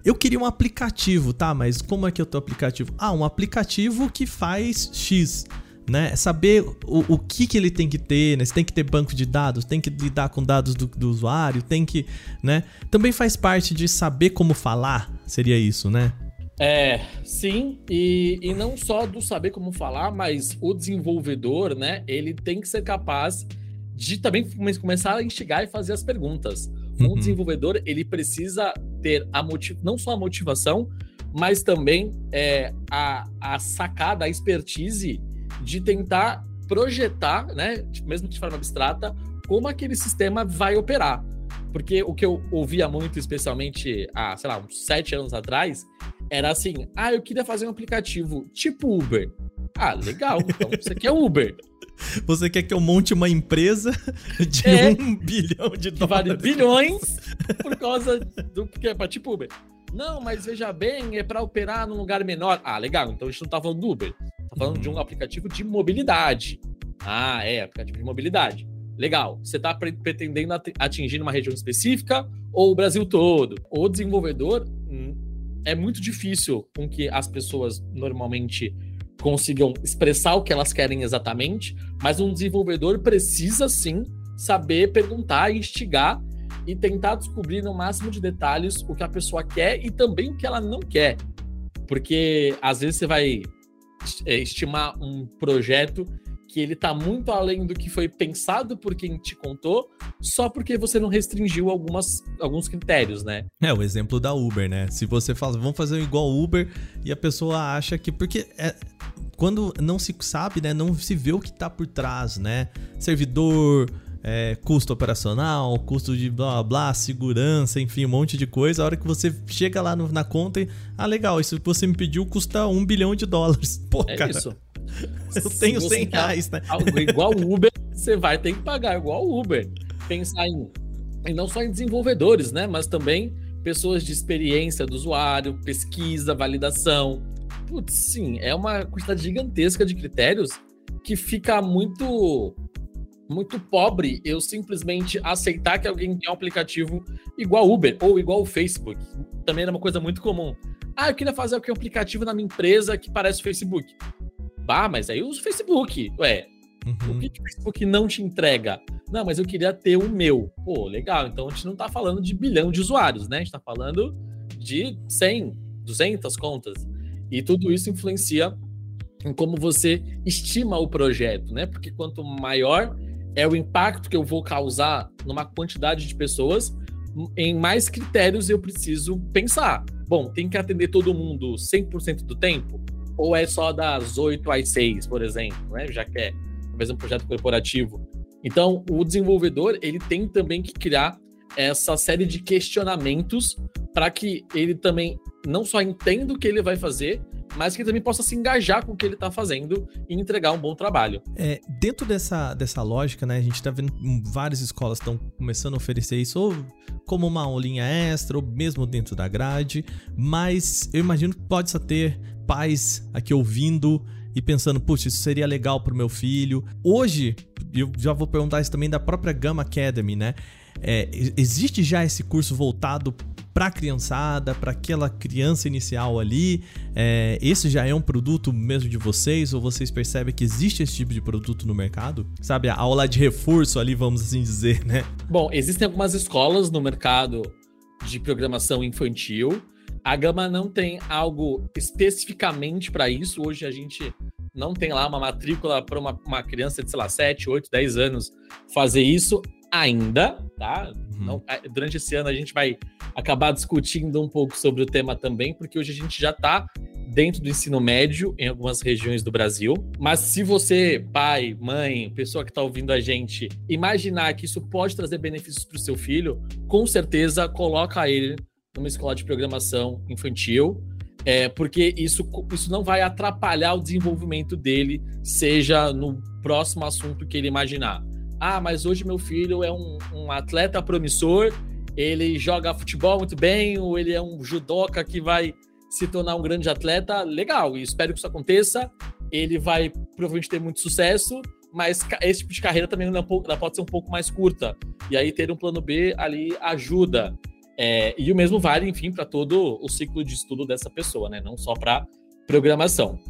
eu queria um aplicativo, tá? Mas como é que é o teu aplicativo? Ah, um aplicativo que faz X né? Saber o, o que, que ele tem que ter, né? Você tem que ter banco de dados, tem que lidar com dados do, do usuário, tem que, né? Também faz parte de saber como falar, seria isso, né? É, sim, e, e não só do saber como falar, mas o desenvolvedor, né? Ele tem que ser capaz de também começar a instigar e fazer as perguntas. Um uhum. desenvolvedor, ele precisa ter a motiv... não só a motivação, mas também é, a, a sacada, a expertise de tentar projetar, né, mesmo de forma abstrata, como aquele sistema vai operar. Porque o que eu ouvia muito, especialmente há, sei lá, uns sete anos atrás, era assim: ah, eu queria fazer um aplicativo tipo Uber. Ah, legal, então você quer Uber. Você quer que eu monte uma empresa de é, um bilhão de dólares? Vale bilhões por causa do que é para tipo Uber. Não, mas veja bem, é para operar num lugar menor. Ah, legal, então a gente não tá falando do Uber. Tá falando de um aplicativo de mobilidade. Ah, é, aplicativo de mobilidade. Legal. Você está pretendendo atingir uma região específica ou o Brasil todo? O desenvolvedor hum, é muito difícil com que as pessoas normalmente consigam expressar o que elas querem exatamente, mas um desenvolvedor precisa sim saber perguntar, instigar e tentar descobrir no máximo de detalhes o que a pessoa quer e também o que ela não quer. Porque às vezes você vai estimar um projeto que ele tá muito além do que foi pensado por quem te contou, só porque você não restringiu algumas, alguns critérios, né? É, o exemplo da Uber, né? Se você fala, vamos fazer igual Uber, e a pessoa acha que. Porque é, quando não se sabe, né? Não se vê o que tá por trás, né? Servidor. É, custo operacional, custo de blá blá, segurança, enfim, um monte de coisa. A hora que você chega lá no, na conta e. Ah, legal, isso que você me pediu custa um bilhão de dólares. Pô, é cara. Isso. Eu tenho 100 reais, né? Algo igual Uber, você vai ter que pagar igual Uber. Pensar em. E não só em desenvolvedores, né? Mas também pessoas de experiência do usuário, pesquisa, validação. Putz, sim, é uma quantidade gigantesca de critérios que fica muito muito pobre eu simplesmente aceitar que alguém tem um aplicativo igual Uber ou igual o Facebook. Também era uma coisa muito comum. Ah, eu queria fazer um aplicativo na minha empresa que parece o Facebook. Bah, mas aí eu uso o Facebook. Ué, uhum. o que, que o Facebook não te entrega? Não, mas eu queria ter o meu. Pô, legal. Então a gente não tá falando de bilhão de usuários, né? A gente tá falando de 100, 200 contas. E tudo isso influencia em como você estima o projeto, né? Porque quanto maior é o impacto que eu vou causar numa quantidade de pessoas, em mais critérios eu preciso pensar. Bom, tem que atender todo mundo 100% do tempo? Ou é só das 8 às 6, por exemplo, né? Já que é talvez um projeto corporativo. Então, o desenvolvedor, ele tem também que criar essa série de questionamentos para que ele também não só entenda o que ele vai fazer, mas que também possa se engajar com o que ele está fazendo e entregar um bom trabalho. É, dentro dessa, dessa lógica, né, a gente está vendo várias escolas estão começando a oferecer isso ou como uma aulinha extra ou mesmo dentro da grade, mas eu imagino que pode só ter pais aqui ouvindo e pensando, puxa, isso seria legal pro meu filho. Hoje, eu já vou perguntar isso também da própria Gama Academy, né? É, existe já esse curso voltado para a criançada, para aquela criança inicial ali? É, esse já é um produto mesmo de vocês? Ou vocês percebem que existe esse tipo de produto no mercado? Sabe, a aula de reforço ali, vamos assim dizer, né? Bom, existem algumas escolas no mercado de programação infantil a Gama não tem algo especificamente para isso. Hoje a gente não tem lá uma matrícula para uma, uma, criança de, sei lá, 7, 8, 10 anos fazer isso ainda, tá? Uhum. Não, durante esse ano a gente vai acabar discutindo um pouco sobre o tema também, porque hoje a gente já está dentro do ensino médio em algumas regiões do Brasil. Mas se você, pai, mãe, pessoa que está ouvindo a gente, imaginar que isso pode trazer benefícios para o seu filho, com certeza coloca ele numa escola de programação infantil, é, porque isso, isso não vai atrapalhar o desenvolvimento dele, seja no próximo assunto que ele imaginar. Ah, mas hoje meu filho é um, um atleta promissor, ele joga futebol muito bem, ou ele é um judoca que vai se tornar um grande atleta. Legal, e espero que isso aconteça. Ele vai provavelmente ter muito sucesso, mas esse tipo de carreira também é pode ser um pouco mais curta. E aí ter um plano B ali ajuda. É, e o mesmo vale, enfim, para todo o ciclo de estudo dessa pessoa, né? Não só para programação.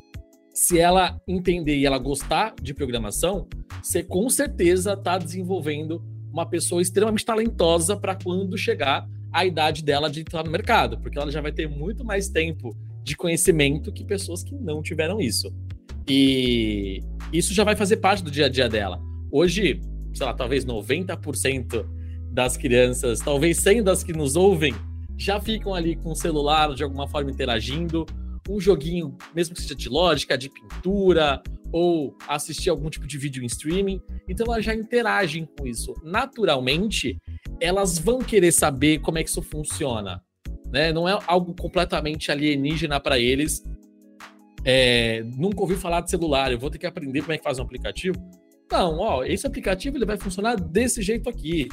Se ela entender e ela gostar de programação, você com certeza está desenvolvendo uma pessoa extremamente talentosa para quando chegar a idade dela de entrar no mercado, porque ela já vai ter muito mais tempo de conhecimento que pessoas que não tiveram isso. E isso já vai fazer parte do dia a dia dela. Hoje, sei lá, talvez 90% das crianças, talvez 100 das que nos ouvem, já ficam ali com o celular de alguma forma interagindo. Um joguinho, mesmo que seja de lógica, de pintura, ou assistir algum tipo de vídeo em streaming. Então elas já interagem com isso. Naturalmente, elas vão querer saber como é que isso funciona. Né? Não é algo completamente alienígena para eles. É, nunca ouvi falar de celular, eu vou ter que aprender como é que faz um aplicativo. Não, ó, esse aplicativo ele vai funcionar desse jeito aqui.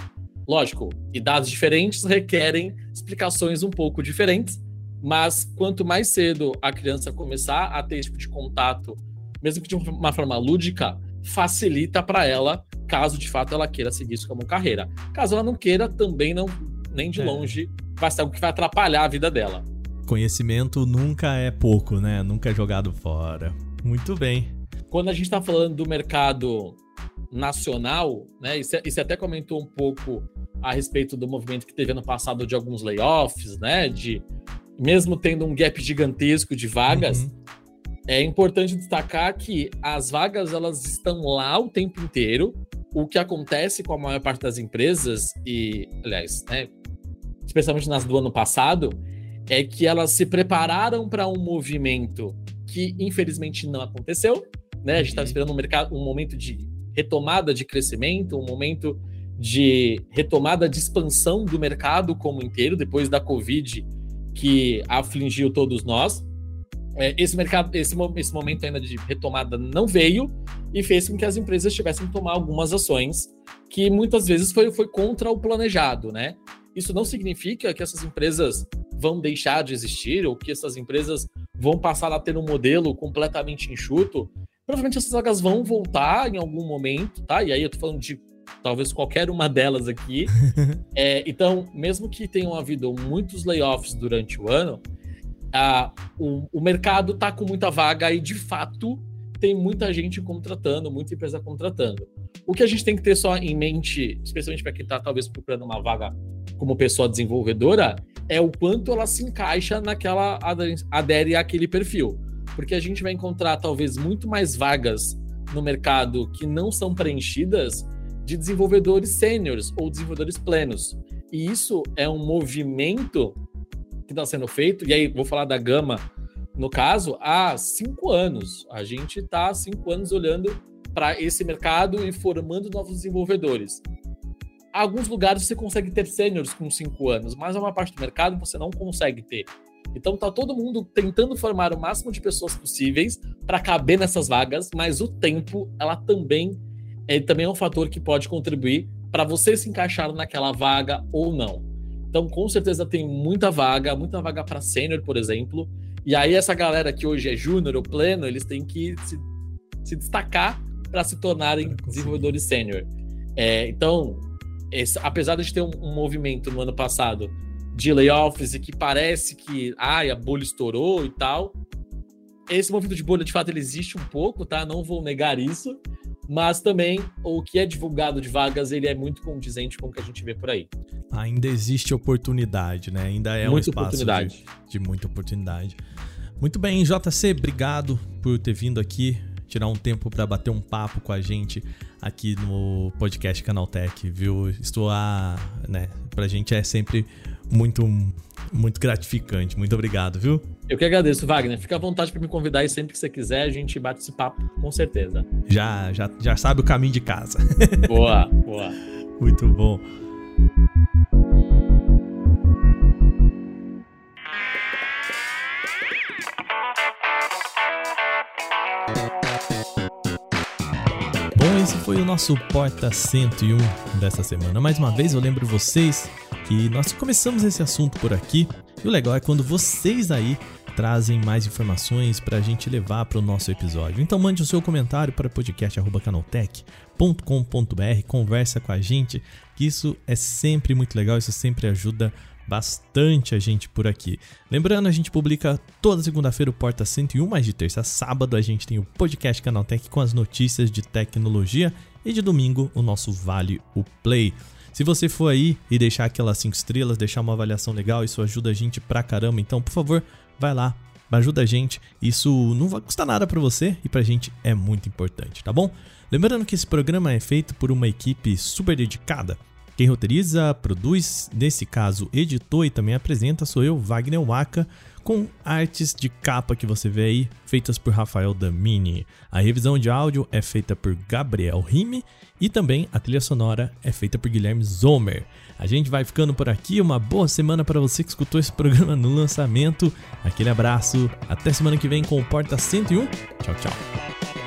Lógico, dados diferentes requerem explicações um pouco diferentes, mas quanto mais cedo a criança começar a ter esse tipo de contato, mesmo que de uma forma lúdica, facilita para ela, caso de fato ela queira seguir isso como carreira. Caso ela não queira, também não, nem de é. longe, vai ser algo que vai atrapalhar a vida dela. Conhecimento nunca é pouco, né? Nunca é jogado fora. Muito bem. Quando a gente está falando do mercado nacional, né? E você até comentou um pouco a respeito do movimento que teve ano passado de alguns layoffs, né? De mesmo tendo um gap gigantesco de vagas, uhum. é importante destacar que as vagas elas estão lá o tempo inteiro. O que acontece com a maior parte das empresas e, aliás, né, especialmente nas do ano passado, é que elas se prepararam para um movimento que infelizmente não aconteceu, né? A gente estava uhum. esperando um mercado, um momento de retomada de crescimento, um momento de retomada de expansão do mercado como inteiro, depois da Covid que afligiu todos nós. É, esse mercado, esse, esse momento ainda de retomada não veio e fez com que as empresas tivessem que tomar algumas ações que muitas vezes foi, foi contra o planejado, né? Isso não significa que essas empresas vão deixar de existir ou que essas empresas vão passar a ter um modelo completamente enxuto. Provavelmente essas vagas vão voltar em algum momento, tá? E aí eu tô falando de talvez qualquer uma delas aqui. é, então, mesmo que tenham havido muitos layoffs durante o ano, a, o, o mercado está com muita vaga e, de fato, tem muita gente contratando, muita empresa contratando. O que a gente tem que ter só em mente, especialmente para quem está talvez procurando uma vaga como pessoa desenvolvedora, é o quanto ela se encaixa naquela adere àquele perfil. Porque a gente vai encontrar talvez muito mais vagas no mercado que não são preenchidas de desenvolvedores sêniores ou desenvolvedores plenos. E isso é um movimento que está sendo feito, e aí vou falar da Gama, no caso, há cinco anos. A gente está há cinco anos olhando para esse mercado e formando novos desenvolvedores. Alguns lugares você consegue ter sêniores com cinco anos, mas a maior parte do mercado você não consegue ter. Então tá todo mundo tentando formar o máximo de pessoas possíveis para caber nessas vagas, mas o tempo ela também ele também é um fator que pode contribuir para você se encaixar naquela vaga ou não. Então, com certeza tem muita vaga, muita vaga para sênior, por exemplo. E aí essa galera que hoje é júnior ou pleno, eles têm que se, se destacar para se tornarem desenvolvedores sênior. É, então, esse, apesar de ter um, um, movimento no ano passado de layoffs e que parece que ai, a bolha estourou e tal, esse movimento de bolha de fato ele existe um pouco, tá? Não vou negar isso mas também o que é divulgado de vagas ele é muito condizente com o que a gente vê por aí. Ainda existe oportunidade, né? Ainda é muita um espaço de, de, muita oportunidade. Muito bem, JC, obrigado por ter vindo aqui, tirar um tempo para bater um papo com a gente aqui no podcast Canaltech, viu? Estou a, né, pra gente é sempre muito muito gratificante. Muito obrigado, viu? Eu que agradeço, Wagner. Fica à vontade para me convidar e sempre que você quiser a gente bate esse papo, com certeza. Já, já, já sabe o caminho de casa. Boa, boa. Muito bom. Bom, esse foi o nosso Porta 101 dessa semana. Mais uma vez eu lembro vocês que nós começamos esse assunto por aqui. E o legal é quando vocês aí trazem mais informações para a gente levar para o nosso episódio. Então mande o seu comentário para podcast@canaltech.com.br, conversa com a gente, que isso é sempre muito legal, isso sempre ajuda bastante a gente por aqui. Lembrando, a gente publica toda segunda-feira o Porta 101, mas de terça a sábado a gente tem o podcast Canaltech com as notícias de tecnologia e de domingo o nosso Vale o Play. Se você for aí e deixar aquelas 5 estrelas, deixar uma avaliação legal, isso ajuda a gente pra caramba. Então, por favor, vai lá, ajuda a gente. Isso não vai custar nada para você e pra gente é muito importante, tá bom? Lembrando que esse programa é feito por uma equipe super dedicada Quem roteiriza, produz, nesse caso editou e também apresenta sou eu, Wagner Waka, com artes de capa que você vê aí, feitas por Rafael Damini. A revisão de áudio é feita por Gabriel Rime e também a trilha sonora é feita por Guilherme Zomer. A gente vai ficando por aqui, uma boa semana para você que escutou esse programa no lançamento. Aquele abraço, até semana que vem com o Porta 101. Tchau, tchau.